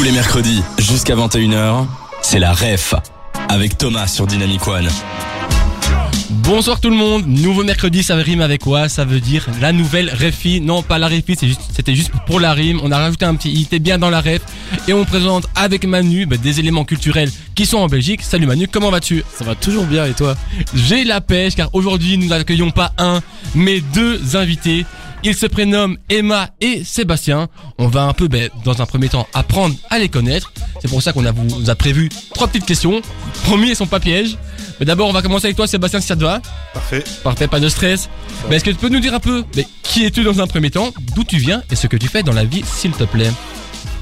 Tous les mercredis, jusqu'à 21h, c'est la REF avec Thomas sur Dynamic One. Bonsoir tout le monde, nouveau mercredi, ça rime avec quoi? Ça veut dire la nouvelle Refi. Non, pas la Refi, c'est juste- c'était juste, pour la rime. On a rajouté un petit i, t'es bien dans la ref. Et on présente avec Manu bah, des éléments culturels qui sont en Belgique. Salut Manu, comment vas-tu? Ça va toujours bien et toi? J'ai la pêche car aujourd'hui nous n'accueillons pas un, mais deux invités. Ils se prénomment Emma et Sébastien. On va un peu, ben, dans un premier temps, apprendre à les connaître. C'est pour ça qu'on a, vous a prévu trois petites questions. Promis, elles sont pas pièges. Mais d'abord, on va commencer avec toi, Sébastien, si ça te va. Parfait. Parfait, pas de stress. Mais est-ce que tu peux nous dire un peu mais qui es-tu dans un premier temps, d'où tu viens et ce que tu fais dans la vie, s'il te plaît?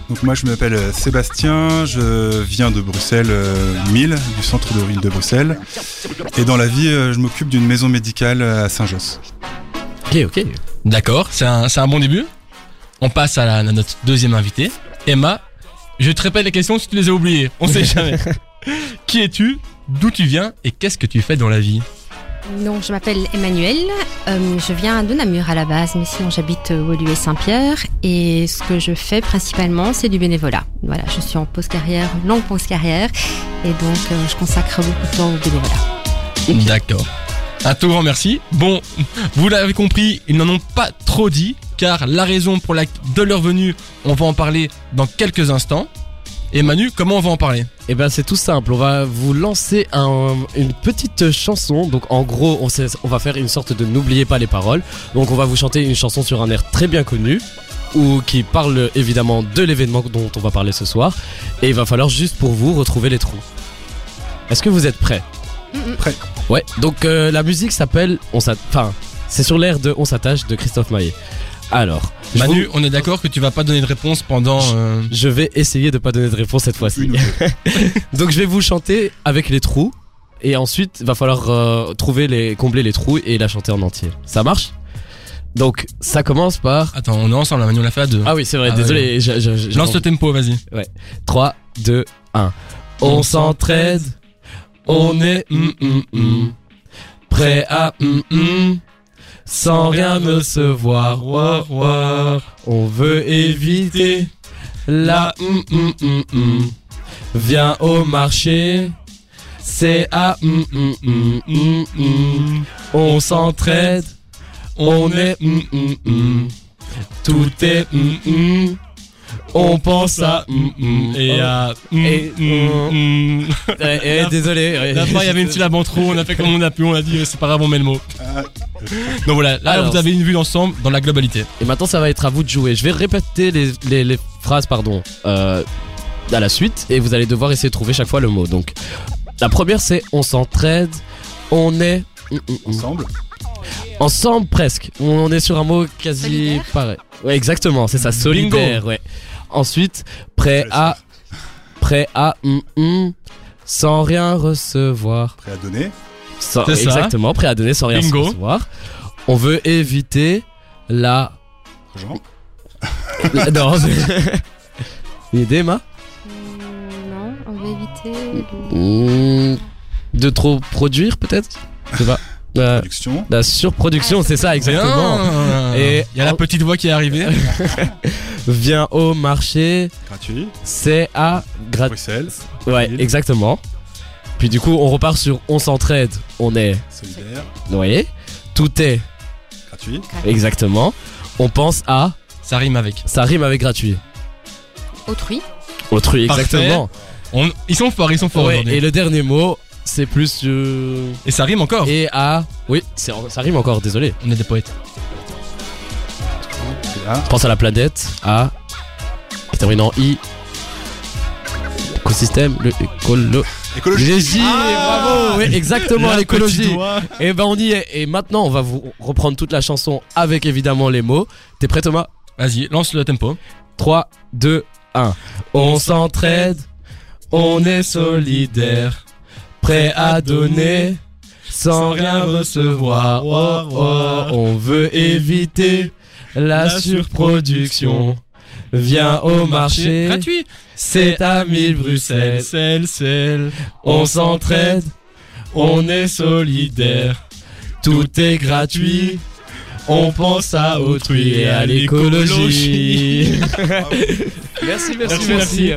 Donc moi je m'appelle euh, Sébastien, je viens de Bruxelles euh, 1000, du centre de ville de Bruxelles. Et dans la vie, euh, je m'occupe d'une maison médicale à Saint-Josse. Ok, ok. D'accord, c'est un, c'est un bon début. On passe à, la- à notre deuxième invité, Emma. Je te répète les questions si tu les as oubliées. On sait jamais. qui es-tu? D'où tu viens? Et qu'est-ce que tu fais dans la vie? Donc, je m'appelle Emmanuel. Euh, je viens de Namur à la base, mais sinon j'habite au lieu Saint-Pierre. Et ce que je fais principalement, c'est du bénévolat. Voilà, je suis en pause carrière, longue pause carrière, et donc euh, je consacre beaucoup de temps au bénévolat. D'accord. Un tout grand merci. Bon, vous l'avez compris, ils n'en ont pas trop dit, car la raison pour la, de leur venue, on va en parler dans quelques instants. Et Manu, comment on va en parler? Et ben c'est tout simple, on va vous lancer un- une petite chanson. Donc en gros, on, sait- on va faire une sorte de n'oubliez pas les paroles. Donc on va vous chanter une chanson sur un air très bien connu ou qui parle évidemment de l'événement dont on va parler ce soir. Et il va falloir juste pour vous retrouver les trous. Est-ce que vous êtes prêts? Prêt. Ouais. Donc euh, la musique s'appelle on s'att- enfin c'est sur l'air de On s'attache de Christophe Maé. Alors, Manu, vous- on est d'accord que tu vas pas donner de réponse pendant... euh, je vais essayer de pas donner de réponse cette fois-ci. Donc je vais vous chanter avec les trous et ensuite va falloir euh, trouver les combler les trous et la chanter en entier. Ça marche? Donc ça commence par Attends, on est ensemble, Manu, on l'a fait à deux. Ah oui, c'est vrai, Ah désolé, je- je- je- Lance le tempo, vas-y. 3 2 1. On s'entraide, on est hum, hum, hum, prêt à sans rien recevoir. Ouah, ouah. On veut éviter la. Viens au marché, c'est à. On s'entraide, on est tout est. On pense à hum, hum, Et à... mm, Et- eh, désolé. D'abord, il y avait une syllabe en trop, on a fait comme on a pu, on a dit, euh, c'est pas grave, on met le mot. Ah, Donc voilà, là, Alors, vous avez une vue d'ensemble dans la globalité. Et maintenant, ça va être à vous de jouer. Je vais répéter les, les, les phrases, pardon, euh, à la suite, et vous allez devoir essayer de trouver chaque fois le mot. Donc, la première, c'est on s'entraide, on est ensemble. ensemble presque. On est sur un mot quasi Solidaire pareil. Ouais, exactement, c'est ça, solidaire. Ouais. Ensuite, prêt à, prêt à, hum, hum, sans rien recevoir. Prêt à donner. Sans- C'est ça. exactement, prêt à donner sans rien Bingo. recevoir. On veut éviter la. Jean. la- non, Une idée, Ma non, on va éviter. Hmm, De trop produire, peut-être? Je sais pas. La, Production. la surproduction, c'est ça, exactement. Bien. Et- il y a la petite voix qui est arrivée. Viens au marché, Gratuit. c'est à. Bruxelles. Ouais, Ville. exactement. Puis du coup, on repart sur on s'entraide, on est. Solidaire. Vous voyez Tout est Gratuit. exactement. On pense à. Ça rime avec. Ça rime avec gratuit. Autrui. Autrui, exactement. On- Ils sont forts, ils sont forts Ouais, aujourd'hui. et le dernier mot, c'est plus. euh, Et ça rime encore. Et à. Oui, c'est- ça rime encore, désolé. On est des poètes. Là. Pense à la planète, à. Qui termine en I. Écosystème, le écolo. Écologie. L'écologie, Ah bravo, oui, exactement, La l'écologie. petite voix. Et ben on y est. Et maintenant, on va vous reprendre toute la chanson avec évidemment les mots. T'es prêt, Thomas? Vas-y, lance le tempo. 3, 2, 1. On s'entraide, on est solidaire, prêt à donner sans rien recevoir. Oh, oh, on veut éviter la surproduction. Viens au marché, Gratuit. c'est à 1000 Bruxelles. Celle. On s'entraide, on est solidaire, tout est gratuit. On pense à autrui et à l'écologie. merci, merci, Merci, merci.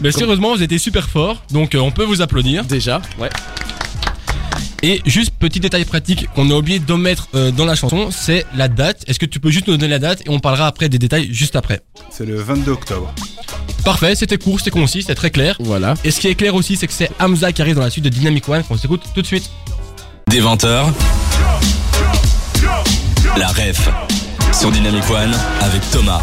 Mais sérieusement, vous étiez super fort, donc euh, on peut vous applaudir. Déjà, ouais. Et juste petit détail pratique qu'on a oublié d'omettre euh, dans la chanson, c'est la date. Est-ce que tu peux juste nous donner la date et on parlera après des détails juste après? C'est le 22 octobre. Parfait, c'était court, c'était concis, c'était très clair. Voilà. Et ce qui est clair aussi, c'est que c'est Hamza qui arrive dans la suite de Dynamic One qu'on s'écoute tout de suite. Des 20h. La ref sur Dynamic One avec Thomas.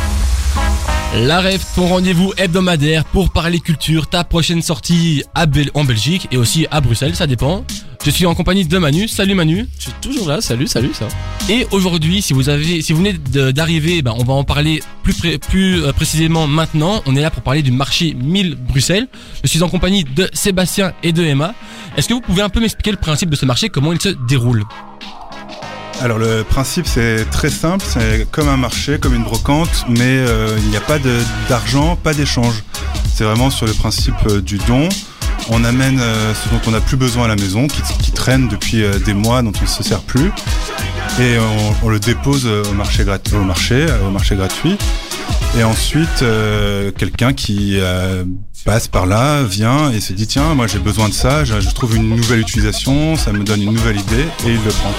La rêve, ton rendez-vous hebdomadaire pour parler culture, ta prochaine sortie à Bel- en Belgique et aussi à Bruxelles, ça dépend. Je suis en compagnie de Manu. Salut Manu. Je suis toujours là. Salut, salut, ça. Et aujourd'hui, si vous avez, si vous venez d'arriver, ben, on va en parler plus, pré- plus euh, précisément maintenant. On est là pour parler du marché 1000 Bruxelles. Je suis en compagnie de Sébastien et de Emma. Est-ce que vous pouvez un peu m'expliquer le principe de ce marché, comment il se déroule? Alors le principe c'est très simple, c'est comme un marché, comme une brocante, mais euh, il n'y a pas d'argent, pas d'échange. C'est vraiment sur le principe euh, du don. On amène euh, ce dont on n'a plus besoin à la maison, qui, traîne depuis des mois, dont on ne se sert plus, et on, on le dépose au marché, au marché, au marché gratuit. Et ensuite, quelqu'un qui passe par là vient et se dit tiens, moi j'ai besoin de ça, je, trouve une nouvelle utilisation, ça me donne une nouvelle idée, et il le prend.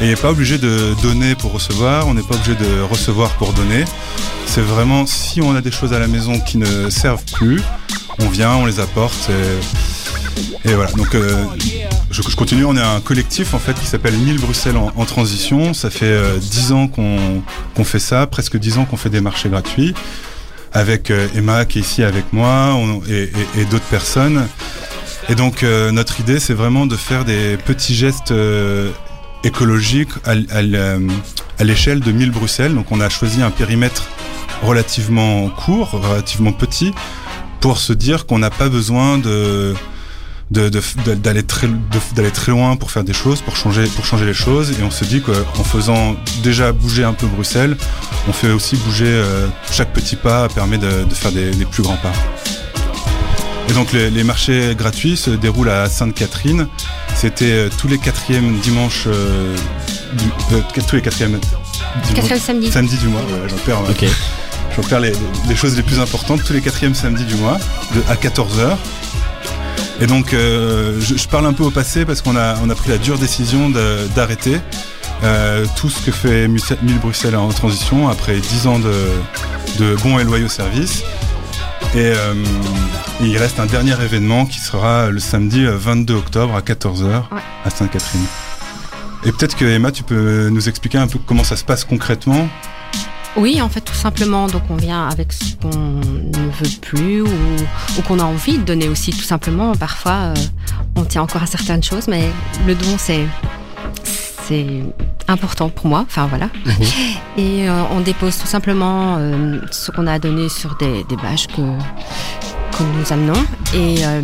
Et il n'est pas obligé de donner pour recevoir, on n'est pas obligé de recevoir pour donner. C'est vraiment si on a des choses à la maison qui ne servent plus, on vient, on les apporte. Et, voilà. Donc euh, je, continue. On est un collectif en fait qui s'appelle 1000 Bruxelles en, transition. Ça fait euh, 10 ans qu'on qu'on fait ça, presque 10 ans qu'on fait des marchés gratuits avec euh, Emma qui est ici avec moi et, d'autres personnes. Et donc euh, notre idée c'est vraiment de faire des petits gestes euh, écologiques à, à l'échelle de 1000 Bruxelles. Donc on a choisi un périmètre relativement court, relativement petit, pour se dire qu'on n'a pas besoin de de- de- de- d'aller très de- d'aller très loin pour faire des choses pour changer pour changer les choses et on se dit qu'en faisant déjà bouger un peu Bruxelles on fait aussi bouger euh, chaque petit pas permet de, de faire des, des plus grands pas et donc les, les marchés gratuits se déroulent à Sainte-Catherine c'était euh, tous les quatrièmes dimanches euh, du- euh, tous les quatrièmes Quatrième samedi. samedi du mois voilà, j'en perds, Ok. je vais faire les, les choses les plus importantes tous les quatrièmes samedis du mois de, à 14h. Et donc, euh, je, je parle un peu au passé parce qu'on a, on a pris la dure décision d'arrêter euh, tout ce que fait 1000 Bruxelles en transition après 10 ans de, de bons et loyaux services. Et, euh, il reste un dernier événement qui sera le samedi euh, 22 octobre à 14h Ouais. à Sainte-Catherine. Et peut-être que Emma, tu peux nous expliquer un peu comment ça se passe concrètement Oui, en fait, tout simplement. Donc, on vient avec ce qu'on ne veut plus ou, ou qu'on a envie de donner aussi, tout simplement. Parfois, euh, on tient encore à certaines choses, mais le don, c'est c'est important pour moi. Enfin, voilà. Et euh, on dépose tout simplement euh, ce qu'on a donné sur des, des bâches que que nous amenons et, euh,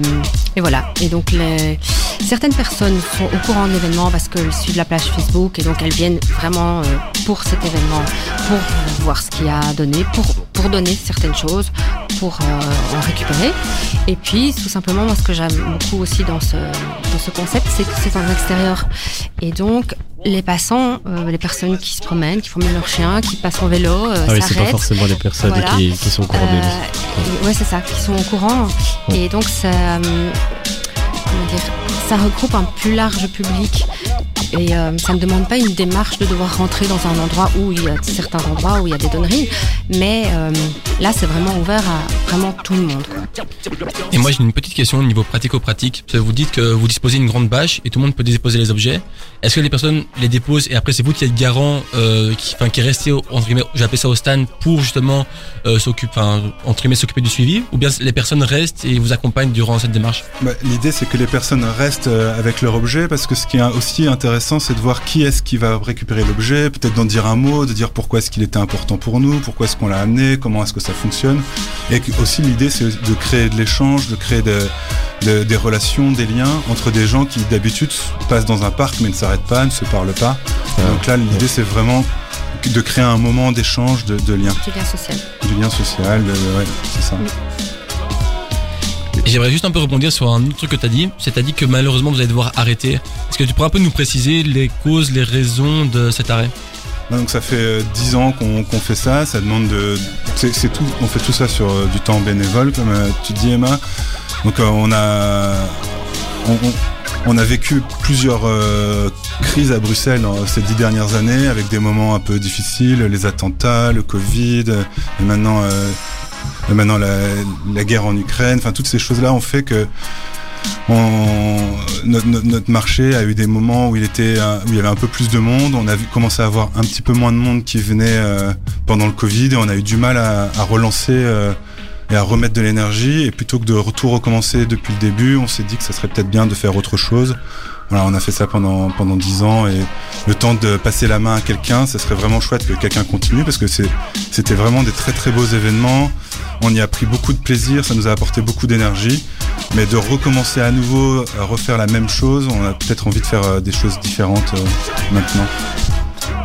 et voilà et donc les, certaines personnes sont au courant de l'événement parce qu'elles suivent la page Facebook et donc elles viennent vraiment euh, pour cet événement pour voir ce qu'il y a à donner pour pour donner certaines choses pour euh, en récupérer et puis tout simplement moi ce que j'aime beaucoup aussi dans ce dans ce concept c'est que c'est en extérieur et donc les passants, euh, les personnes qui se promènent, qui promènent leurs chiens, qui passent en vélo, euh, Ah oui, c'est pas forcément les personnes Voilà. qui, qui sont au courant des Euh, ouais, c'est ça, qui sont au courant. Et donc, ça, ça regroupe un plus large public. Et euh, ça ne demande pas une démarche de devoir rentrer dans un endroit où il y a certains endroits où il y a des donneries. Mais euh, là, c'est vraiment ouvert à vraiment tout le monde. quoi. Et moi j'ai une petite question au niveau pratico-pratique. Parce que Vous dites que vous disposez d'une grande bâche et tout le monde peut déposer les objets. Est-ce que les personnes les déposent et après c'est vous qui êtes garant, euh, qui, enfin, qui au- entre guillemets, j'appelle ça au stand pour justement euh, s'occuper, enfin, entre guillemets s'occuper du suivi, ou bien les personnes restent et vous accompagnent durant cette démarche? Bah, L'idée, c'est que les personnes restent avec leur objet, parce que ce qui est aussi intéressant, c'est de voir qui est-ce qui va récupérer l'objet, peut-être d'en dire un mot, de dire pourquoi est-ce qu'il était important pour nous, pourquoi est-ce qu'on l'a amené, comment est-ce que ça fonctionne. Et aussi, l'idée, c'est de créer de l'échange, de créer de- de- des relations, des liens entre des gens qui, d'habitude, passent dans un parc mais ne s'arrêtent pas, ne se parlent pas. Donc là, l'idée, c'est vraiment de créer un moment d'échange, de, de lien, Du lien social. du lien social, ouais, c'est ça. J'aimerais juste un peu rebondir sur un autre truc que tu as dit. C'est à dit que malheureusement vous allez devoir arrêter. Est-ce que tu pourrais un peu nous préciser les causes, les raisons de cet arrêt? Ouais, Donc ça fait euh, 10 ans qu'on fait ça, ça demande de... C'est tout, on fait tout ça sur euh, du temps bénévole, comme euh, tu dis Emma. Donc euh, on a... On, a vécu plusieurs euh, crises à Bruxelles ces dix dernières années, avec des moments un peu difficiles, les attentats, le Covid, euh, et maintenant, euh, maintenant la, guerre en Ukraine. Enfin, toutes ces choses-là ont fait que notre, marché a eu des moments où il était où il y avait un peu plus de monde. On a commencé à avoir un petit peu moins de monde qui venait euh, pendant le Covid et on a eu du mal à, à relancer euh, et à remettre de l'énergie. Et plutôt que de tout recommencer depuis le début, on s'est dit que ça serait peut-être bien de faire autre chose. Voilà, on a fait ça pendant pendant dix ans et le temps de passer la main à quelqu'un, ça serait vraiment chouette que quelqu'un continue parce que c'était vraiment des très très beaux événements. On y a pris beaucoup de plaisir, ça nous a apporté beaucoup d'énergie. Mais de recommencer à nouveau à refaire la même chose, on a peut-être envie de faire euh, des choses différentes euh, maintenant.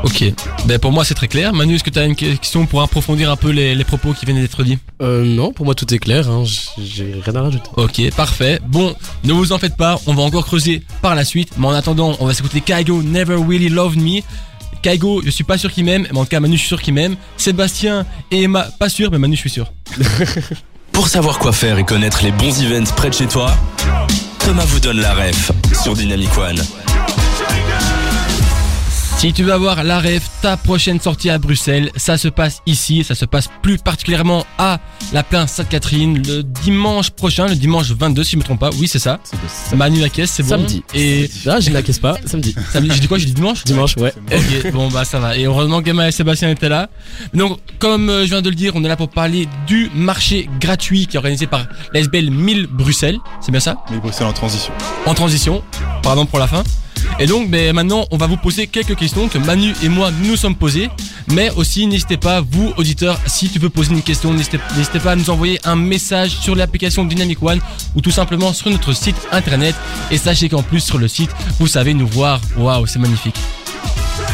Ok. Ben pour moi c'est très clair. Manu, est-ce que tu as une question pour approfondir un peu les, les propos qui viennent d'être dits? Euh, non, pour moi tout est clair, hein, j'ai rien à rajouter. Ok, parfait. Bon, ne vous en faites pas, on va encore creuser par la suite. Mais en attendant, on va s'écouter Kaigo Never Really Loved Me. Kaigo, je suis pas sûr qu'il m'aime, mais en tout cas Manu, je suis sûr qu'il m'aime. Sébastien et Emma, pas sûr, mais Manu, je suis sûr. Pour savoir quoi faire et connaître les bons events près de chez toi, Thomas vous donne la ref sur Dynamic One. Si tu veux avoir la rêve, ta prochaine sortie à Bruxelles, ça se passe ici, ça se passe plus particulièrement à la plaine Sainte-Catherine le dimanche prochain, le dimanche 22 si je me trompe pas. Oui, c'est ça. Manu la caisse, c'est bon. Samedi. Et Ah, je ne la caisse pas, samedi. samedi, j'ai dit quoi? J'ai dit dimanche? Dimanche, ouais. Ok, bon bah ça va. Et heureusement qu'Emma et Sébastien étaient là. Donc, comme euh, je viens de le dire, on est là pour parler du marché gratuit qui est organisé par l'ASBL 1000 Bruxelles. C'est bien ça? Mais Bruxelles en transition. En transition. Pardon pour la fin. Et donc, ben, maintenant, on va vous poser quelques questions que Manu et moi nous sommes posées. Mais aussi, n'hésitez pas, vous, auditeurs, si tu veux poser une question, n'hésitez pas à nous envoyer un message sur l'application Dynamic One ou tout simplement sur notre site internet. Et sachez qu'en plus, sur le site, vous savez nous voir. Waouh, c'est magnifique.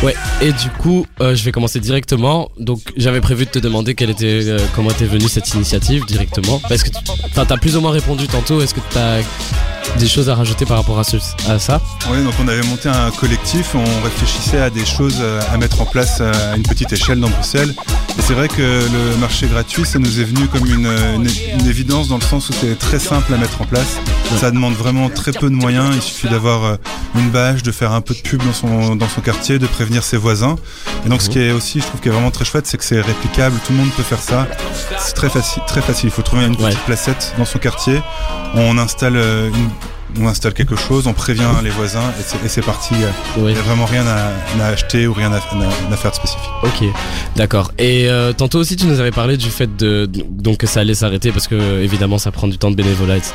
Ouais, et du coup, euh, je vais commencer directement. Donc, j'avais prévu de te demander euh, comment était venue cette initiative directement. Parce que tu as plus ou moins répondu tantôt. Est-ce que tu as des choses à rajouter par rapport à, ce- à ça? Oui, donc on avait monté un collectif, on réfléchissait à des choses euh, à mettre en place à une petite échelle dans Bruxelles. Et c'est vrai que le marché gratuit, ça nous est venu comme une, évidence dans le sens où c'est très simple à mettre en place. Ça demande vraiment très peu de moyens, il suffit d'avoir une bâche, de faire un peu de pub dans son, dans son quartier, de prévenir ses voisins. Et donc ce qui est aussi, je trouve, qui est vraiment très chouette, c'est que c'est réplicable, tout le monde peut faire ça. C'est très facile, très facile. Il faut trouver une petite Ouais. placette dans son quartier. On installe euh, une on installe quelque chose, on prévient les voisins et c'est- parti. Il Oui. n'y a vraiment rien à, à acheter ou rien à, à- à faire de spécifique. Ok, d'accord. Et euh, tantôt aussi, tu nous avais parlé du fait de donc que ça allait s'arrêter parce que évidemment, ça prend du temps de bénévolat, etc.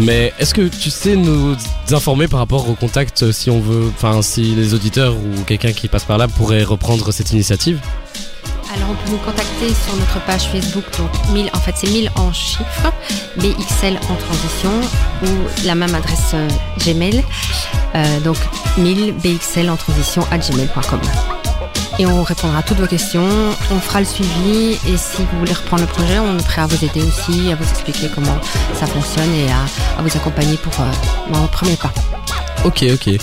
Mais est-ce que tu sais nous informer par rapport au contact euh, si on veut, enfin, si les auditeurs ou quelqu'un qui passe par là pourrait reprendre cette initiative? Alors on peut nous contacter sur notre page Facebook, donc 1000, en fait c'est 1000 en chiffres, BXL en transition, ou la même adresse euh, Gmail, euh, donc 1000 BXL en transition à gmail.com. Et on répondra à toutes vos questions, on fera le suivi, et si vous voulez reprendre le projet, on est prêt à vous aider aussi, à vous expliquer comment ça fonctionne et à, vous accompagner pour euh, le premier pas. Ok, ok.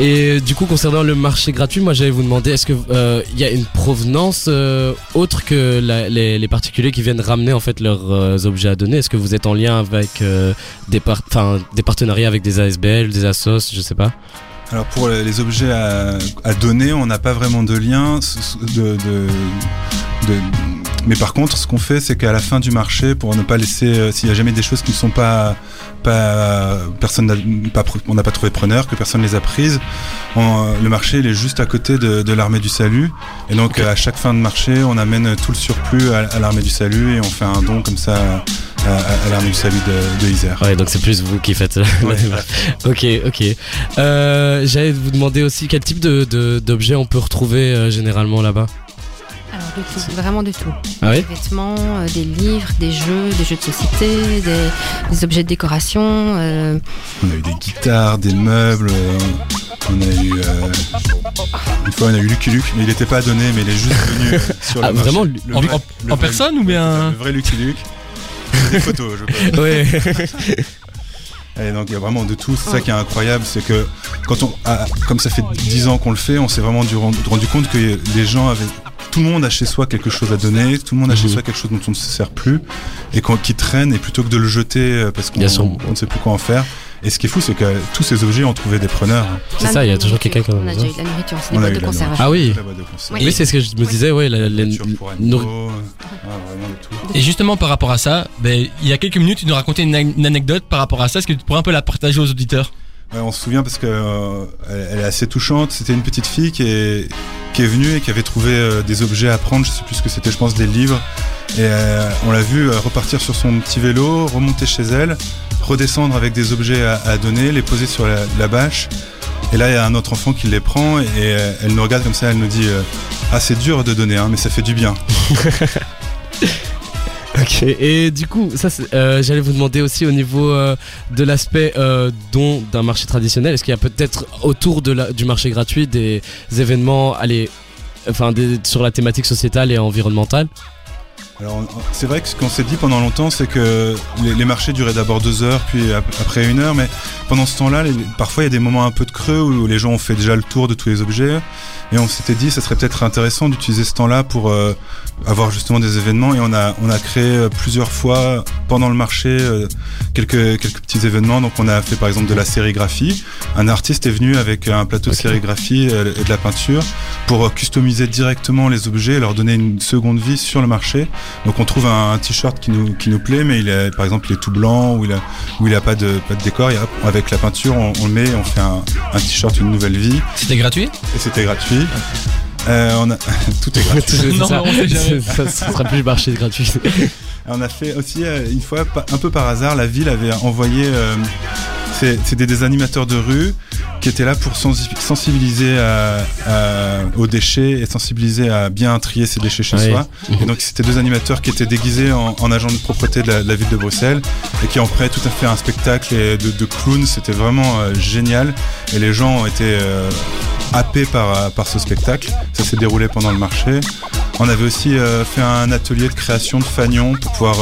Et du coup, concernant le marché gratuit, moi j'allais vous demander, est-ce que euh, y a une provenance euh, autre que les, les particuliers qui viennent ramener en fait leurs euh, objets à donner? Est-ce que vous êtes en lien avec euh, des, par- des partenariats avec des ASBL, des assos, je sais pas? Alors pour les objets à, à donner, on n'a pas vraiment de lien. De, de- de- mais par contre, ce qu'on fait, c'est qu'à la fin du marché, pour ne pas laisser, euh, s'il y a jamais des choses qui ne sont pas, pas, personne, n'a pas, on n'a pas trouvé preneur, que personne les a prises, on- le marché il est juste à côté de, de l'armée du salut, et donc à chaque fin de marché, on amène tout le surplus à, à l'armée du salut et on fait un don comme ça à, à- à l'armée du salut de, de Isère. Ouais, donc c'est plus vous qui faites. Ouais, ok, ok. Euh, j'allais vous demander aussi quel type de, de- d'objets on peut retrouver euh, généralement là-bas? Alors de tout, vraiment de tout. Ah oui Des vêtements, euh, des livres, des jeux, des jeux de société, des, des objets de décoration. euh, On a eu des guitares, des meubles. euh, on a eu. euh, une fois, on a eu Lucky Luke, mais il n'était pas donné, mais il est juste venu euh, sur Ah, le marché. vraiment, Le en- vrai- en- le en vrai- personne ou bien- Le vrai Lucky Luke. Des photos, je crois. Ouais. Et donc il y a vraiment de tout. C'est ça qui est incroyable, c'est que quand on, ah, comme ça fait 10 ans qu'on le fait, on s'est vraiment du- rendu compte que les gens avaient, tout le monde a chez soi quelque chose à donner, tout le monde a chez Mhm. soi quelque chose dont on ne se sert plus et qu'on- qui traîne et plutôt que de le jeter euh, parce qu'on ne sait plus quoi en faire. Et ce qui est fou, c'est que tous ces objets ont trouvé des preneurs. C'est ça, il y a toujours quelqu'un qui On a déjà eu de la nourriture, c'est des boîtes de conserve. Ah oui. Oui, c'est ce que je me disais, ouais, la, euh. Et justement par rapport à ça, ben, il y a quelques minutes tu nous racontais une, an- une anecdote par rapport à ça. Est-ce que tu pourrais un peu la partager aux auditeurs? Ouais, on se souvient parce que euh, elle, est assez touchante. C'était une petite fille qui est qui est venue et qui avait trouvé euh, des objets à prendre. Je sais plus ce que c'était. Je pense des livres. Et euh, on l'a vu euh, repartir sur son petit vélo, remonter chez elle, redescendre avec des objets à, donner, les poser sur la, bâche. Et là, il y a un autre enfant qui les prend et euh, elle nous regarde comme ça. Elle nous dit euh, Ah, c'est dur de donner, hein, mais ça fait du bien. Ok, et du coup, ça, euh, j'allais vous demander aussi au niveau de l'aspect don d'un marché traditionnel, est-ce qu'il y a peut-être autour du marché gratuit des événements, allez, sur la thématique sociétale et environnementale? Alors, c'est vrai que ce qu'on s'est dit pendant longtemps, c'est que les, les marchés duraient d'abord deux heures, puis ap- après une heure, mais pendant ce temps-là, parfois il y a des moments un peu de creux où les gens ont fait déjà le tour de tous les objets, et on s'était dit, ça serait peut-être intéressant d'utiliser ce temps-là pour euh, avoir justement des événements, et on a on a créé euh, plusieurs fois pendant le marché euh, quelques quelques petits événements. Donc on a fait par exemple de la sérigraphie. Un artiste est venu avec un plateau de sérigraphie et de la peinture pour customiser directement les objets, et leur donner une seconde vie sur le marché. Donc on trouve un, un t-shirt qui nous, qui nous plaît, mais il est, par exemple, il est tout blanc ou il a, ou il a pas de, pas de décor. Et hop, avec la peinture, on, on le met, on fait un, un t-shirt, une nouvelle vie. C'était gratuit? Et c'était gratuit. Euh, on a, tout est gratuit. Non, ça. ça, ça sera plus marché gratuit. On a fait aussi euh, une fois, un peu par hasard, la ville avait envoyé. C'est c'est des, animateurs de rue qui étaient là pour sensi- sensibiliser à- à- aux déchets et sensibiliser à bien trier ses déchets chez Oui. soi. Et donc c'était deux animateurs qui étaient déguisés en, en agents de propreté de la, de la ville de Bruxelles et qui en prêt tout à fait un spectacle de, de clowns. C'était vraiment euh, génial et les gens ont été euh, happés par, euh, par ce spectacle. Ça s'est déroulé pendant le marché. On avait aussi euh, fait un atelier de création de fanions pour pouvoir.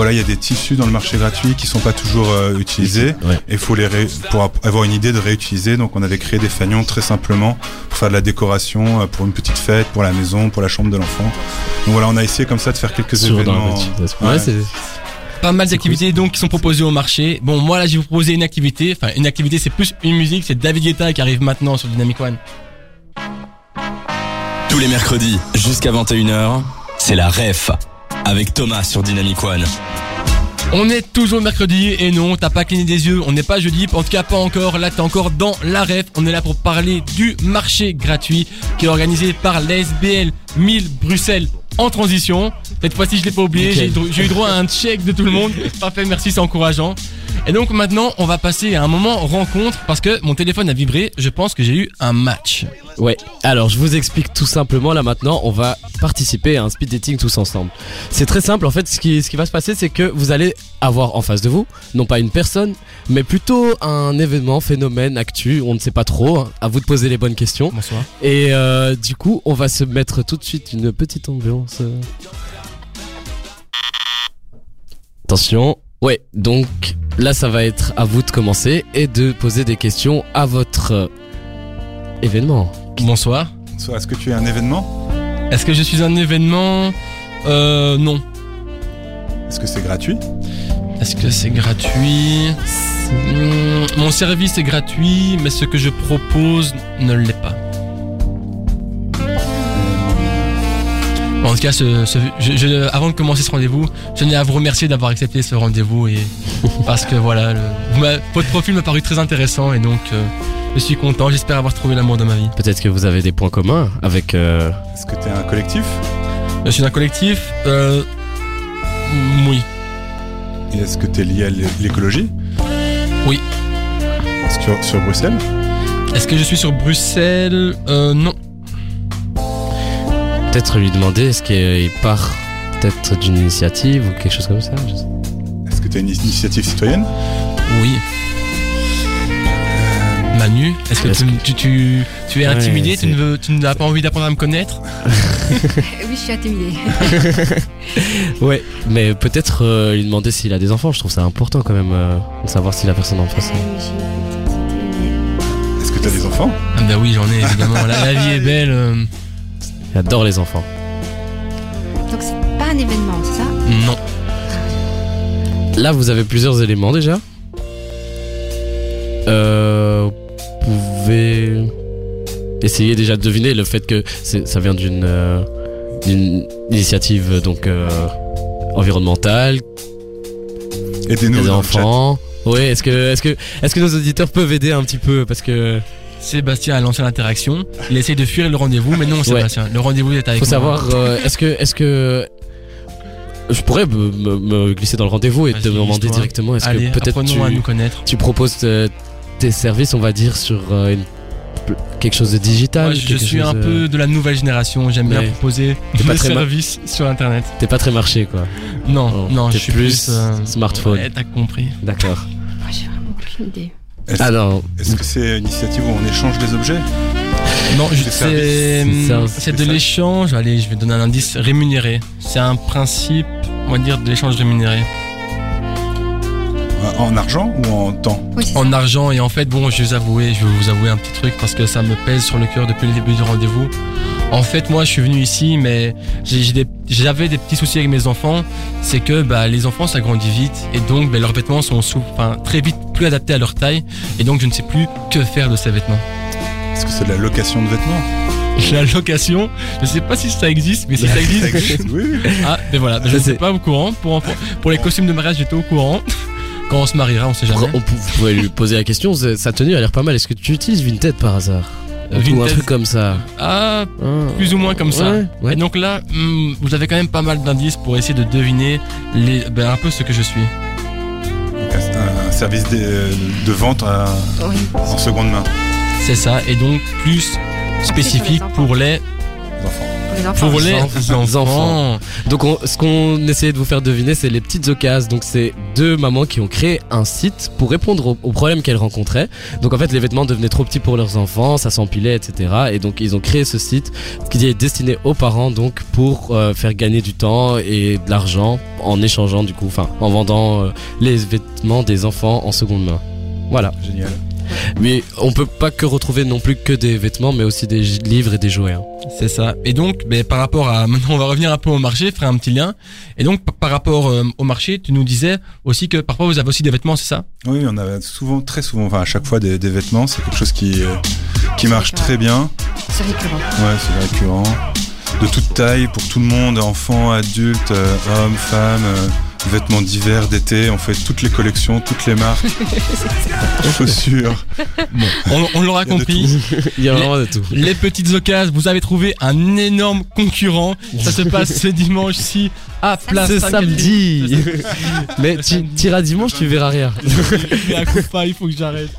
Voilà, il y a des tissus dans le marché gratuit qui sont pas toujours euh, utilisés Ouais. et faut les ré- pour avoir une idée de réutiliser. Donc on avait créé des fanions très simplement pour faire de la décoration euh, pour une petite fête, pour la maison, pour la chambre de l'enfant. Donc voilà, on a essayé comme ça de faire quelques Sur dans événements. le c'est Pas mal d'activités donc qui sont proposées au marché. Bon, moi là, je vais vous proposer une activité. Enfin, une activité, c'est plus une musique. C'est David Guetta qui arrive maintenant sur Dynamic One. Tous les mercredis jusqu'à 21h, c'est la REF avec Thomas sur Dynamic One. On est toujours mercredi et non, t'as pas cligné des yeux, on n'est pas jeudi, en tout cas pas encore, là t'es encore dans la ref, on est là pour parler du marché gratuit qui est organisé par l'SBL 1000 Bruxelles en transition. Cette fois-ci je l'ai pas oublié, j'ai eu, dro- j'ai eu droit à un check de tout le monde, parfait, merci, c'est encourageant. Et donc maintenant on va passer à un moment rencontre parce que mon téléphone a vibré, je pense que j'ai eu un match. Ouais, alors je vous explique tout simplement là maintenant, on va participer à un speed dating tous ensemble. C'est très simple en fait, ce qui, ce qui va se passer c'est que vous allez avoir en face de vous, non pas une personne, mais plutôt un événement, phénomène, actu, on ne sait pas trop, hein. à vous de poser les bonnes questions. Bonsoir. Et euh, du coup, on va se mettre tout de suite une petite ambiance. Attention. Ouais, donc là ça va être à vous de commencer et de poser des questions à votre euh, événement. Bonsoir. Soit Est-ce que tu es un événement? Est-ce que je suis un événement? Euh non. Est-ce que c'est gratuit? Est-ce que c'est gratuit? Hmm, Mon service est gratuit, mais ce que je propose ne l'est pas. En tout cas, ce- ce- je- je- avant de commencer ce rendez-vous, je tenais à vous remercier d'avoir accepté ce rendez-vous et parce que voilà, le- votre profil m'a paru très intéressant et donc euh, je suis content. J'espère avoir trouvé l'amour de ma vie. Peut-être que vous avez des points communs avec. euh, Est-ce que tu es un collectif? Je suis d'un collectif. Euh, oui. Et est-ce que tu es lié à l'é- l'écologie? Oui. Sur, sur Bruxelles? Est-ce que je suis sur Bruxelles? Euh, Non. Peut-être lui demander est-ce qu'il part peut-être d'une initiative ou quelque chose comme ça. je sais. Est-ce que tu as une initiative citoyenne? Oui. Manu, est-ce que Est-ce tu, tu, tu, tu es Ouais, intimidé Tu ne veux, tu n'as pas envie d'apprendre à me connaître? Oui, je suis intimidée. Ouais, mais peut-être euh, lui demander s'il a des enfants. Je trouve ça important quand même euh, de savoir si la personne en face. Euh, j'ai une petite idée, Est-ce que enfants? Ah bah oui, j'en ai évidemment. La, la vie est belle. euh, J'adore les enfants. Donc c'est pas un événement, c'est ça? Non. Là, vous avez plusieurs éléments déjà. Euh, vous pouvez essayer déjà de deviner le fait que ça vient d'une euh, d'une initiative donc euh, environnementale, Aidez-nous des dans le chat. enfants. Oui, est-ce que est-ce que est-ce que nos auditeurs peuvent aider un petit peu? Parce que Sébastien a lancé l'interaction. Il essaye de fuir le rendez-vous, mais non, Sébastien. Le rendez-vous est avec faut moi. savoir euh, est-ce que est-ce que je pourrais me, me- me glisser dans le rendez-vous et te demander directement est-ce que peut-être tu à nous connaître. tu proposes euh, tes services, on va dire, sur euh, une- quelque chose de digital Moi, je suis chose, un peu de la nouvelle génération. J'aime bien proposer des très ma- services sur Internet. T'es pas très marché, quoi. Non, Oh, non, t'es je suis plus plus, euh, smartphone. Ouais, t'as compris. D'accord. Moi j'ai vraiment aucune idée. Est-ce non, est-ce que c'est une initiative où on échange des objets Non, Des c'est de l'échange. Allez, je vais donner un indice rémunéré. C'est un principe, on va dire, de l'échange rémunéré. En argent ou en temps Oui. En argent et en fait, bon, je vais vous avouer, je vais vous avouer un petit truc parce que ça me pèse sur le cœur depuis le début du rendez-vous. En fait, moi, je suis venu ici, mais des- j'avais des petits soucis avec mes enfants. C'est que bah, les enfants, ça grandit vite et donc bah, leurs vêtements sont sous, enfin, très vite plus adaptés à leur taille et donc je ne sais plus que faire de ces vêtements. Est-ce que c'est de la location de vêtements La location, je sais pas si ça existe, mais si ça existe, Oui, ah, ben voilà, je Ça, ne sais c'est- pas au courant. Pour, pour les costumes de mariage, j'étais au courant. Quand on se mariera, on sait jamais. on pou- vous pouvez lui poser la question. Sa tenue a l'air pas mal. Est-ce que tu utilises Vinted par hasard? Ou un truc comme ça. Ah, Ah. plus ou moins comme ça. Ouais, ouais. Et donc là, hmm, vous avez quand même pas mal d'indices pour essayer de deviner les, ben, un peu ce que je suis. Un, un service de, de vente à- Oui. en seconde main. C'est ça, et donc plus spécifique pour les, les enfants. Pour les enfants. pour les enfants. enfants. Donc on- ce qu'on essayait de vous faire deviner, c'est les petites occasions. Donc c'est deux mamans qui ont créé un site pour répondre aux, aux problèmes qu'elles rencontraient. Donc en fait les vêtements devenaient trop petits pour leurs enfants, ça s'empilait, etc. Et donc ils ont créé ce site qui est destiné aux parents donc pour euh, faire gagner du temps et de l'argent en échangeant du coup, enfin en vendant euh, les vêtements des enfants en seconde main. Voilà. Génial. Mais on peut pas que retrouver non plus que des vêtements, mais aussi des livres et des jouets. hein. C'est ça. Et donc, ben, par rapport à, maintenant on va revenir un peu au marché, faire un petit lien. Et donc, par rapport euh, au marché, tu nous disais aussi que parfois vous avez aussi des vêtements, c'est ça? Oui, on a souvent, très souvent, enfin à chaque fois des, des vêtements. C'est quelque chose qui, euh, qui marche très bien. C'est récurrent. Ouais, c'est récurrent. De toute taille, pour tout le monde, enfants, adultes, euh, hommes, femmes, euh, vêtements d'hiver, d'été. On fait toutes les collections, toutes les marques, chaussures. Bon, on, on l'aura compris. Il y a Les- vraiment de tout. Les petites occasions, vous avez trouvé un énorme concurrent. Ça se passe ce dimanche-ci à Place C'est samedi. Mais tu t'iras dimanche, tu verras rien. Mais à coup pas, il faut que j'arrête.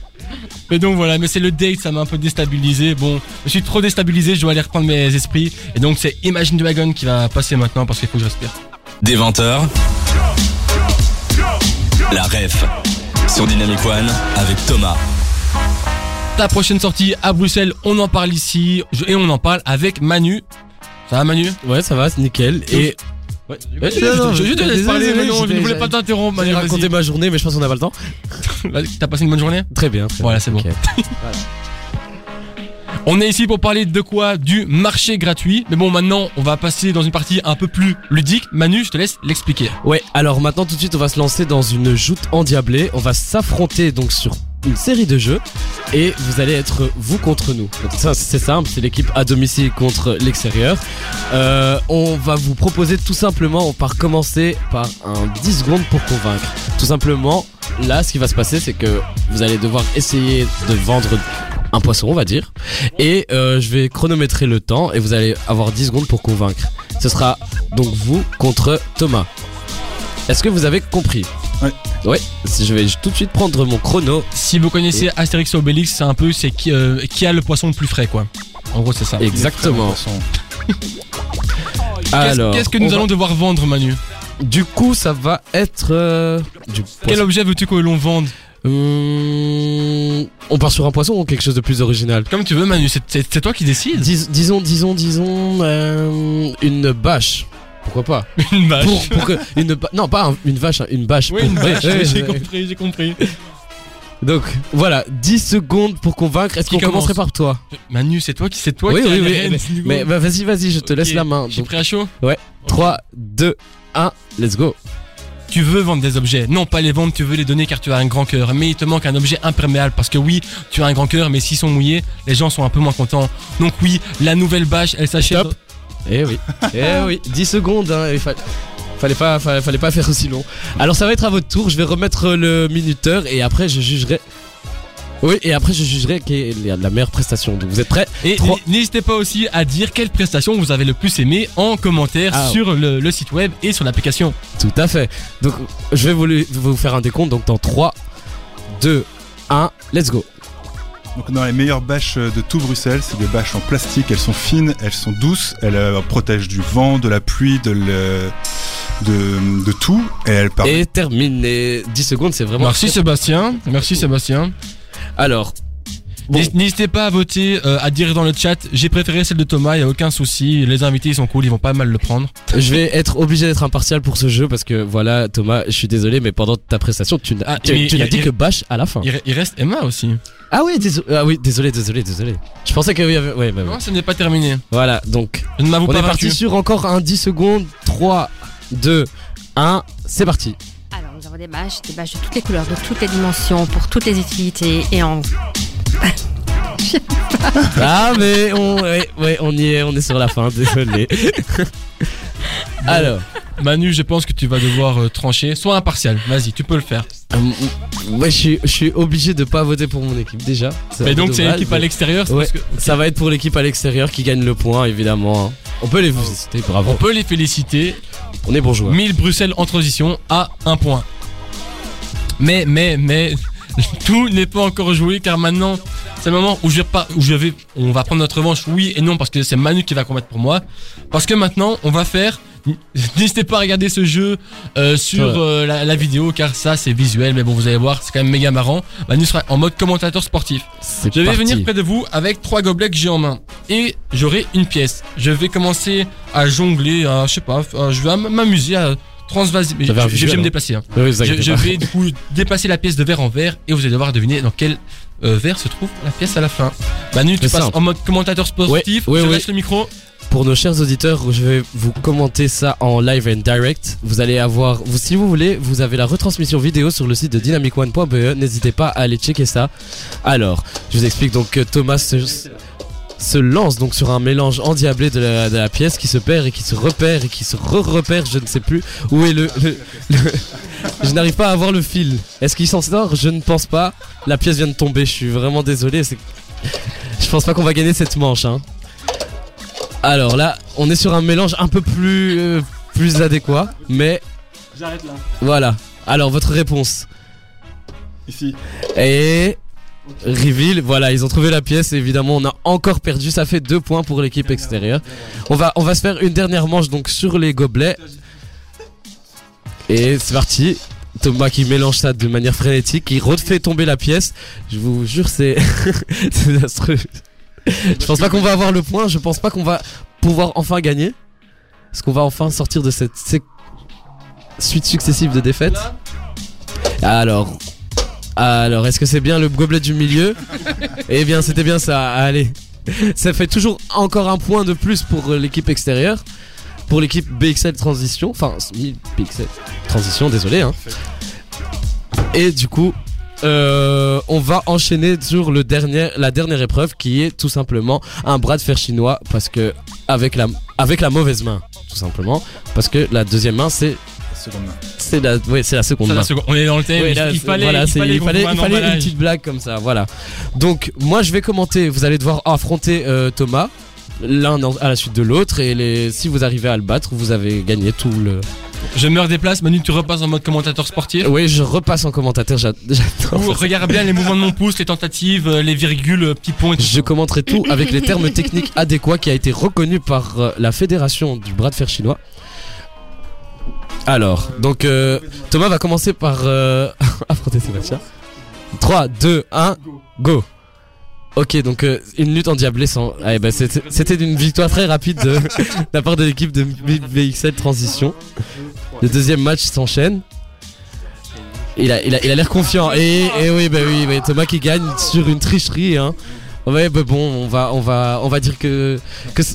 Mais donc voilà, mais c'est le date, ça m'a un peu déstabilisé. Bon, je suis trop déstabilisé, je dois aller reprendre mes esprits. Et donc c'est Imagine Dragon qui va passer maintenant parce qu'il faut que je respire. Des 20h. La ref sur Dynamic One avec Thomas. Ta prochaine sortie à Bruxelles, on en parle ici et on en parle avec Manu. Ça va Manu? Ouais, ça va, c'est nickel. Et Ouais, Ouais, je, non, je- je te laisse parler, mais non, je ne voulais pas t'interrompre. raconter vas-y. ma journée, mais je pense qu'on n'a pas le temps. T'as passé une bonne journée? Très bien. très Voilà, c'est bon. Ok. On est ici pour parler de quoi Du marché gratuit. Mais bon, maintenant, on va passer dans une partie un peu plus ludique. Manu, je te laisse l'expliquer. Ouais, alors maintenant tout de suite on va se lancer dans une joute endiablée. On va s'affronter donc sur une série de jeux et vous allez être vous contre nous. C'est simple, c'est l'équipe à domicile contre l'extérieur. Euh, on va vous proposer tout simplement, on va commencer par un 10 secondes pour convaincre. Tout simplement, là ce qui va se passer c'est que vous allez devoir essayer de vendre un poisson on va dire et euh, je vais chronométrer le temps et vous allez avoir 10 secondes pour convaincre. Ce sera donc vous contre Thomas. Est-ce que vous avez compris? Ouais. Ouais, si je vais tout de suite prendre mon chrono. Si vous connaissez Astérix et Obélix, c'est un peu c'est qui, euh, qui a le poisson le plus frais, quoi. En gros, c'est ça. Exactement. Qu'est-ce Alors, qu'est-ce que nous va- allons devoir vendre, Manu? Du coup, ça va être euh, du Quel objet veux-tu que l'on vende? Hum, on part sur un poisson ou quelque chose de plus original Comme tu veux, Manu. C'est- toi qui décides. Dis- Disons, disons, disons, euh, une bâche. Pourquoi pas Une vache. pour, pour que une non pas un- une vache, hein, une bâche. Oui, une. Ouais, ouais, j'ai ouais. compris, j'ai compris. Donc voilà, 10 secondes pour convaincre. Est-ce qu'on commence commencerait par toi? Manu, c'est toi qui c'est toi Oui, qui oui, oui, mais- bah, vas-y, vas-y, je te laisse la main. Je suis prêt à chaud? 3, 2, 1, let's go. Tu veux vendre des objets. Non, pas les vendre, tu veux les donner car tu as un grand cœur. Mais il te manque un objet imperméable parce que oui, tu as un grand cœur, mais s'ils sont mouillés, les gens sont un peu moins contents. Donc oui, la nouvelle bâche, elle s'achète. Eh oui, eh oui, 10 secondes, hein, il fa- fallait, pas, fallait, fallait pas faire aussi long. Alors ça va être à votre tour, je vais remettre le minuteur et après je jugerai. Oui, et après je jugerai qui est la la meilleure prestation. Donc vous êtes prêts? Et n'hésitez pas aussi à dire quelle prestation vous avez le plus aimé en commentaire Ah. sur le, le site web et sur l'application. Tout à fait. Donc je vais vous, faire un décompte, donc dans 3, 2, 1, let's go. Donc dans les meilleures bâches de tout Bruxelles, c'est des bâches en plastique, elles sont fines, elles sont douces, elles euh, protègent du vent, de la pluie, de, le- de, de tout, et elles permettent... Et terminé. 10 secondes, c'est vraiment. Merci Sébastien. Merci Sébastien. Alors, Bon. N'hésitez pas à voter, euh, à dire dans le chat. J'ai préféré celle de Thomas, y a aucun souci. Les invités ils sont cool, ils vont pas mal le prendre. je vais être obligé d'être impartial pour ce jeu parce que voilà, Thomas, je suis désolé, mais pendant ta prestation, tu n'as Ah, il- dit il- que Bash à la fin. Il, re- il reste Emma aussi. Ah oui, désolé, ah oui, désolé, désolé, désolé. Je pensais qu'il y avait. Ouais, bah, ouais. Non, ce n'est pas terminé. Voilà, donc Je ne m'avoue on pas est parti sur encore un 10 secondes. 3, 2, 1, c'est parti. Des bâches, des bâches de toutes les couleurs, de toutes les dimensions, pour toutes les utilités et en. Ah, mais on, ouais, ouais, on y est, on est sur la fin, désolé. Alors, Manu, je pense que tu vas devoir euh, trancher. Sois impartial. Vas-y, tu peux le faire. euh, ouais, je suis, je suis obligé de pas voter pour mon équipe déjà. Mais donc c'est l'équipe à l'extérieur. c'est Ouais. parce que- Ça va être pour l'équipe à l'extérieur qui gagne le point, évidemment. hein. On peut les féliciter, On bravo. peut les féliciter. On est bourgeois. 1000 Bruxelles en transition à un point. Mais, mais, mais, tout n'est pas encore joué car maintenant, c'est le moment où je vais pas, où je vais, on va prendre notre revanche, oui et non, parce que c'est Manu qui va combattre pour moi. Parce que maintenant, on va faire, n'hésitez pas à regarder ce jeu euh, sur euh, la, la vidéo car ça c'est visuel, mais bon, vous allez voir, c'est quand même méga marrant. Manu sera en mode commentateur sportif. Je vais parti. venir près de vous avec trois gobelets que j'ai en main. Et j'aurai une pièce. Je vais commencer à jongler, à, je sais pas, à- je vais m'amuser à transvaser. Je, je- vais me hein. déplacer. hein. Oui, Je, vais du coup déplacer la pièce de verre en verre et vous allez devoir deviner dans quel euh, verre se trouve la pièce à la fin. Manu, tu passes simple. en mode commentateur sportif. Ouais, ouais, je laisse le micro. Pour nos chers auditeurs, je vais vous commenter ça en live and direct. Vous allez avoir, vous, si vous voulez, vous avez la retransmission vidéo sur le site de dynamicone.be. N'hésitez pas à aller checker ça. Alors, je vous explique donc que Thomas se, se lance donc sur un mélange endiablé de la, de la pièce qui se perd et qui se repère et qui se re-repère. Je ne sais plus où est le. le- le- je n'arrive pas à avoir le fil. Est-ce qu'il s'en sort? Je ne pense pas. La pièce vient de tomber. Je suis vraiment désolé. Je pense pas qu'on va gagner cette manche. Hein. Alors là, on est sur un mélange un peu plus euh, plus adéquat, mais J'arrête là. voilà. Alors votre réponse Ici. et reveal. Voilà, ils ont trouvé la pièce. Évidemment, on a encore perdu. Ça fait deux points pour l'équipe extérieure. On va se faire une dernière manche donc sur les gobelets. Et c'est parti. Thomas qui mélange ça de manière frénétique, qui refait tomber la pièce. Je vous jure, c'est désastreux. Je pense pas qu'on va avoir le point. Je pense pas qu'on va pouvoir enfin gagner. Est-ce qu'on va enfin sortir de cette suite successive de défaites? Alors, alors, est-ce que c'est bien le gobelet du milieu Eh bien, c'était bien ça. Allez, ça fait toujours encore un point de plus pour l'équipe extérieure, pour l'équipe BXL Transition, enfin BXL Transition, désolé. Hein. Et du coup, euh, on va enchaîner sur le dernier, la dernière épreuve qui est tout simplement un bras de fer chinois parce que avec la avec la mauvaise main, tout simplement, parce que la deuxième main c'est Seconde main. c'est la ouais, c'est la seconde main. la seconde- On est dans le thème. Il, là, il c'est- fallait, voilà, il fallait, il fallait, fallait une petite blague comme ça, voilà. Donc moi je vais commenter, vous allez devoir affronter euh, Thomas, l'un à la suite de l'autre, et les, si vous arrivez à le battre, vous avez gagné tout le... Je meurs des places. Manu, tu repasses en mode commentateur sportif. Oui, je repasse en commentateur, j'a- j'adore. Ou faire ça. regarde bien les mouvements de mon pouce, les tentatives, euh, les virgules, euh, petits points et tout. Je commenterai tout avec les termes techniques adéquats qui a été reconnu par la fédération du bras de fer chinois. Alors, donc euh, Thomas va commencer par euh, affronter Sébastien. 3, 2, 1, go Ok, donc euh, une lutte endiablée sans... Ah, ben, c'était une victoire très rapide de, la part de l'équipe de BXL Transition. Le deuxième match s'enchaîne. Il a, l'air confiant. Et, et oui, bah oui, bah, Thomas qui gagne sur une tricherie. Hein. Ouais, bah bon, on va, dire que,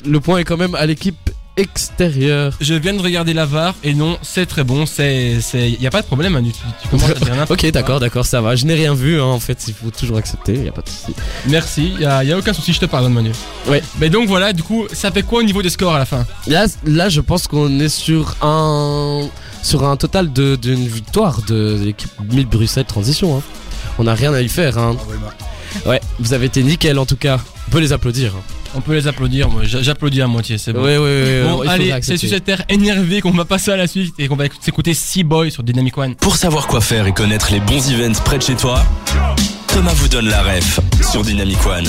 le point est quand même à l'équipe extérieure. Je viens de regarder la VAR et non, c'est très bon. C'est, c'est, y a pas de problème, Manu. Tu, tu commences à dire n'importe Ok, d'accord, d'accord, ça va. Je n'ai rien vu. Hein, en fait, il faut toujours accepter. Y a pas de souci. Merci. Y a, y a aucun souci, je te pardonne, Manu. Ouais. Mais donc voilà, du coup, ça fait quoi au niveau des scores à la fin? Là, là, je pense qu'on est sur un, sur un total de d'une victoire de l'équipe 1000 Bruxelles Transition. Hein. On n'a rien à y faire. Hein. Bravo, Emma. Ouais, vous avez été nickel en tout cas. On peut les applaudir. On peut les applaudir. Moi, j'a- j'applaudis à moitié. C'est bon. Ouais, ouais, ouais. Bon, allez, c'est sur cette air énervé qu'on va passer à la suite et qu'on va écou- s'écouter Sea Boy sur Dynamic One. Pour savoir quoi faire et connaître les bons events près de chez toi, Thomas vous donne la ref sur Dynamic One.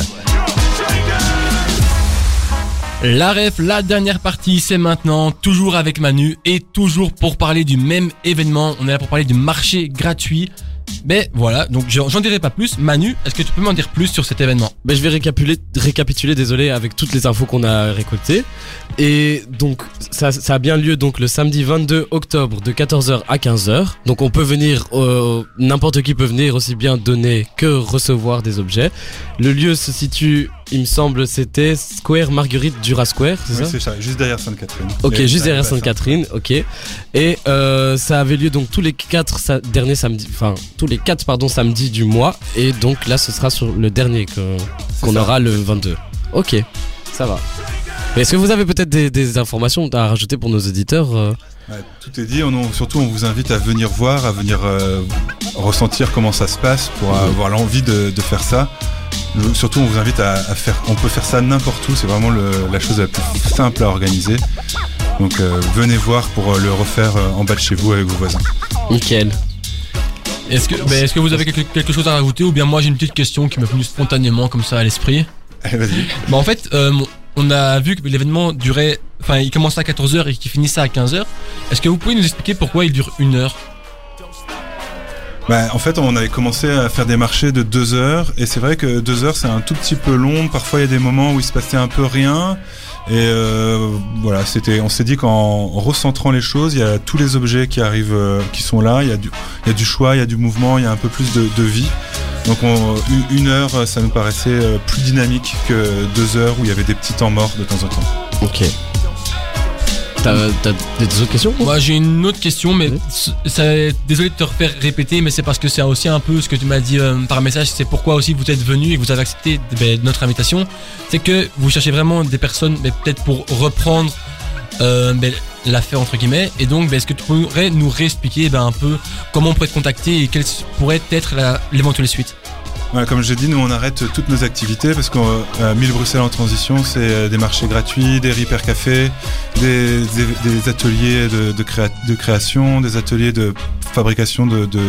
La ref, la dernière partie, c'est maintenant, toujours avec Manu et toujours pour parler du même événement. On est là pour parler du marché gratuit. Mais voilà, donc j'en dirai pas plus. Manu, est-ce que tu peux m'en dire plus sur cet événement? Ben, je vais récapituler, récapituler, désolé, avec toutes les infos qu'on a récoltées. Et donc, ça, ça a bien lieu donc le samedi 22 octobre de 14h à 15h. Donc, on peut venir, euh, n'importe qui peut venir aussi bien donner que recevoir des objets. Le lieu se situe, il me semble, c'était Square Marguerite Dura Square, c'est Oui, ça c'est ça, juste derrière Sainte-Catherine. Ok, juste derrière bah, Sainte-Catherine, ok. Et euh, ça avait lieu donc tous les quatre sa- derniers samedis, enfin tous les quatre pardon samedis du mois. Et donc là, ce sera sur le dernier que- qu'on ça. aura le 22. Ok, ça va. Est-ce que vous avez peut-être des, des informations à rajouter pour nos auditeurs euh? Ouais, tout est dit. On- surtout, on vous invite à venir voir, à venir euh, ressentir comment ça se passe pour avoir l'envie de, de faire ça. Surtout, on vous invite à, à faire. On peut faire ça n'importe où. C'est vraiment le- la chose la plus simple à organiser. Donc, euh, venez voir pour euh, le refaire euh, en bas de chez vous avec vos voisins. Nickel. Est-ce que, ben, est-ce que vous avez quelque, quelque chose à rajouter ou bien moi j'ai une petite question qui m'est venue spontanément comme ça à l'esprit? Allez, vas-y. Bah en fait, euh, on a vu que l'événement durait, enfin il commençait à 14h et qu'il finissait à 15h. Est-ce que vous pouvez nous expliquer pourquoi il dure une heure? Bah, en fait, on avait commencé à faire des marchés de deux heures, et c'est vrai que deux heures, c'est un tout petit peu long. Parfois, il y a des moments où il se passait un peu rien. Et euh, voilà, c'était. On s'est dit qu'en recentrant les choses, il y a tous les objets qui arrivent, euh, qui sont là. Il y a du, choix, il y a du mouvement, il y a un peu plus de, vie. Donc, on, une- heure, ça nous paraissait euh, plus dynamique que deux heures où il y avait des petits temps morts de temps en temps. Ok. T'as des autres questions Moi j'ai une autre question, mais ça, désolé de te refaire répéter, mais c'est parce que c'est aussi un peu ce que tu m'as dit euh, par message, c'est pourquoi aussi vous êtes venu et que vous avez accepté ben, notre invitation. C'est que vous cherchez vraiment des personnes, ben, peut-être pour reprendre euh, ben, l'affaire entre guillemets. Et donc, est-ce que tu pourrais nous réexpliquer un peu comment on pourrait te contacter et quelle pourrait être l'éventuelle suite? Voilà, comme je l'ai dit, nous on arrête toutes nos activités parce que euh, 1000 Bruxelles en transition, c'est euh, des marchés gratuits, des repair cafés, des, des, des ateliers de, de, créa- de création, des ateliers de fabrication de, de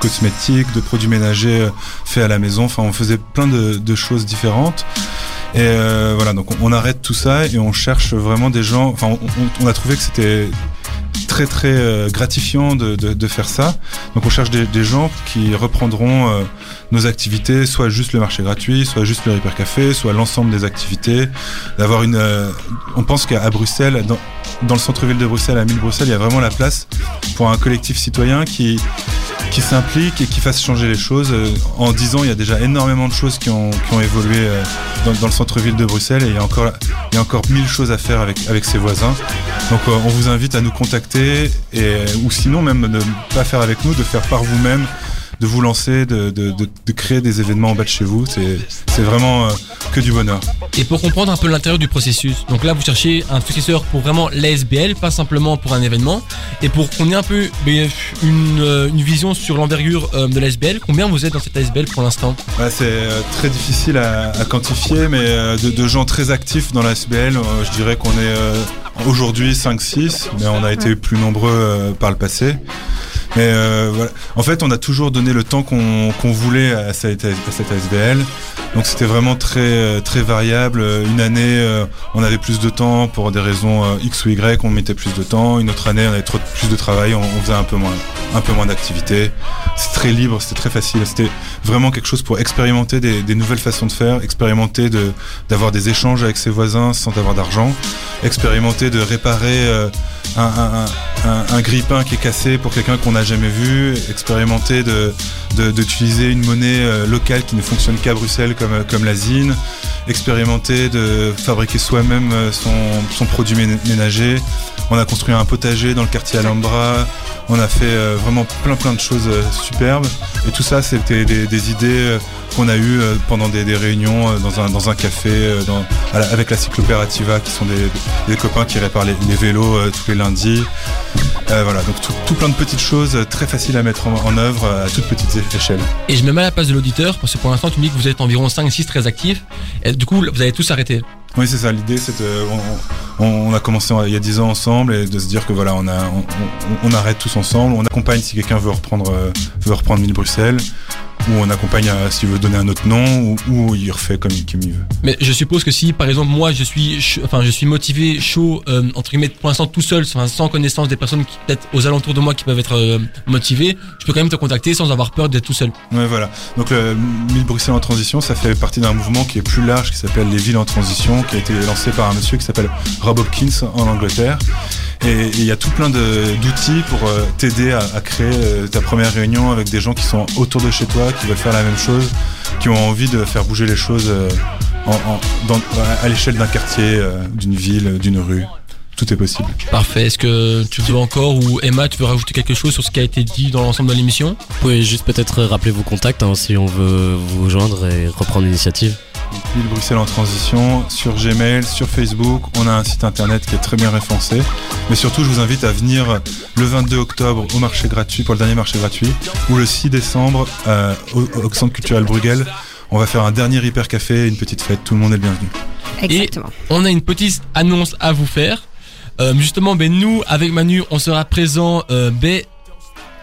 cosmétiques, de produits ménagers euh, faits à la maison. Enfin, on faisait plein de, de choses différentes. Et euh, voilà, donc on, arrête tout ça et on cherche vraiment des gens. Enfin, on- on a trouvé que c'était très très euh, gratifiant de, de, faire ça. Donc on cherche des, gens qui reprendront euh, nos activités, soit juste le marché gratuit, soit juste le Repair Café, soit l'ensemble des activités. D'avoir une, euh, on pense qu'à Bruxelles, dans, dans le centre-ville de Bruxelles, à 1000 Bruxelles, il y a vraiment la place pour un collectif citoyen qui qui s'implique et qui fasse changer les choses. Euh, En 10 ans, il y a déjà énormément de choses qui ont, évolué euh, dans, le centre-ville de Bruxelles et il y a encore, il y a encore mille choses à faire avec, ses voisins. Donc euh, on vous invite à nous contacter ou sinon même de ne pas faire avec nous, de faire par vous-même, de vous lancer, de, de, de, de créer des événements en bas de chez vous. C'est vraiment euh, que du bonheur. Et pour comprendre un peu l'intérieur du processus, donc là vous cherchez un successeur pour vraiment l'ASBL, pas simplement pour un événement, et pour qu'on ait un peu ben, une, euh, une vision sur l'envergure euh, de l'ASBL, combien vous êtes dans cette ASBL pour l'instant? Ouais, c'est très difficile à, à quantifier, mais de, gens très actifs dans la SBL, euh, je dirais qu'on est aujourd'hui 5-6, mais on a été plus nombreux par le passé. Mais euh. En fait, on a toujours donné le temps qu'on voulait à cette, à ASBL. Donc c'était vraiment très euh, très variable. Une année, euh, on avait plus de temps pour des raisons euh, X ou Y, on mettait plus de temps. Une autre année, on avait trop plus de travail, on, faisait un peu moins moins d'activité. C'est très libre, c'était très facile. C'était vraiment quelque chose pour expérimenter des, nouvelles façons de faire, expérimenter d'avoir des échanges avec ses voisins sans avoir d'argent, expérimenter de réparer euh, un, un, un, un grille-pain qui est cassé pour quelqu'un qu'on n'a jamais vu, expérimenter de de- d'utiliser une monnaie euh, locale qui ne fonctionne qu'à Bruxelles comme euh, comme la zine, expérimenter de fabriquer soi-même euh, son son produit ména- ménager. On a construit un potager dans le quartier Alhambra. On a fait vraiment plein plein de choses superbes. Et tout ça, c'était des, des idées qu'on a eues pendant des, des réunions dans un, dans un café dans, avec la Cyclopérativa, qui sont des, des copains qui réparent les, les vélos tous les lundis. Euh, voilà, donc tout, tout plein de petites choses euh, très faciles à mettre en, en œuvre euh, à toutes petites échelles. Et je me mets à la place de l'auditeur parce que pour l'instant tu me dis que vous êtes environ 5-6 très actifs. Et du coup vous avez tous arrêté. Oui, c'est ça. L'idée, c'est de, on, on- a commencé il y a 10 ans ensemble et de se dire que voilà, on, a, on, on- on arrête tous ensemble. On accompagne si quelqu'un veut reprendre, veut reprendre Mille Bruxelles, ou on accompagne euh, s'il veut donner un autre nom, ou, ou il refait comme, comme il veut. Mais je suppose que si par exemple moi je suis ch- enfin je suis motivé chaud euh, entre guillemets pour l'instant tout seul enfin, sans connaissance des personnes qui peut-être aux alentours de moi qui peuvent être euh, motivées, je peux quand même te contacter sans avoir peur d'être tout seul. Ouais, voilà. Donc le Mille Bruxelles en transition, ça fait partie d'un mouvement qui est plus large, qui s'appelle les villes en transition, qui a été lancé par un monsieur qui s'appelle Rob Hopkins en Angleterre. Et il y a tout plein d'outils pour euh, t'aider à, à créer euh, ta première réunion avec des gens qui sont autour de chez toi, qui veulent faire la même chose, qui ont envie de faire bouger les choses euh, en, en- dans- à l'échelle d'un quartier, euh, d'une ville, d'une rue. Tout est possible. Parfait. Est-ce que tu veux encore ou Emma tu veux rajouter quelque chose sur ce qui a été dit dans l'ensemble de l'émission? Vous pouvez juste peut-être rappeler vos contacts hein, si on veut vous joindre et reprendre l'initiative. Ville Bruxelles en transition sur Gmail, sur Facebook. On a un site internet qui est très bien référencé. Mais surtout, je vous invite à venir le 22 octobre au marché gratuit, pour le dernier marché gratuit, ou le 6 décembre euh, au, au Centre culturel Bruegel. On va faire un dernier hyper café, une petite fête. Tout le monde est le bienvenu. Exactement. On a une petite annonce à vous faire. Euh, justement, ben nous avec Manu, on sera présent ben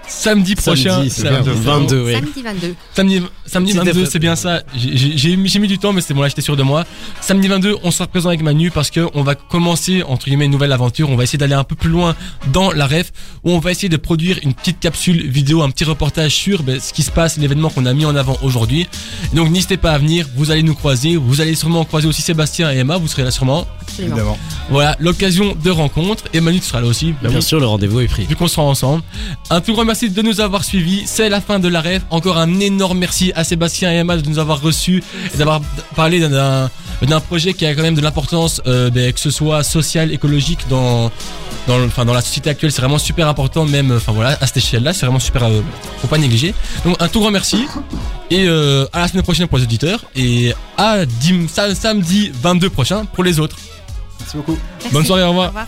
samedi prochain. Samedi, c'est bien. Samedi. 22, oui. Samedi 22. Samedi, samedi Petite 22, défaite. c'est bien ça. J'ai- J'ai j'ai mis du temps, mais c'est bon, là, j'étais sûr de moi. Samedi 22, on sera présent avec Manu parce que on va commencer, entre guillemets, une nouvelle aventure. On va essayer d'aller un peu plus loin dans la ref, où on va essayer de produire une petite capsule vidéo, un petit reportage sur ben, ce qui se passe, l'événement qu'on a mis en avant aujourd'hui. Donc, n'hésitez pas à venir. Vous allez nous croiser. Vous allez sûrement croiser aussi Sébastien et Emma. Vous serez là sûrement. Absolument. Évidemment. Voilà, l'occasion de rencontre. Et Manu, tu seras là aussi. Ben Bien oui sûr, le rendez-vous est pris. vu qu'on sera ensemble. Un tout grand merci de nous avoir suivis. C'est la fin de la rêve. Encore un énorme merci à Sébastien et Emma de nous avoir reçus et d'avoir parlé d'un- projet qui a quand même de l'importance, euh, ben, que ce soit social, écologique dans dans, le- enfin, dans la société actuelle. C'est vraiment super important, même enfin voilà à cette échelle-là, c'est vraiment super. Euh, faut pas négliger. Donc un tout grand merci et euh, à la semaine prochaine pour les auditeurs et à dim- sam- samedi 22 prochain pour les autres. Merci beaucoup. Merci. Bonne soirée, au revoir. Au revoir.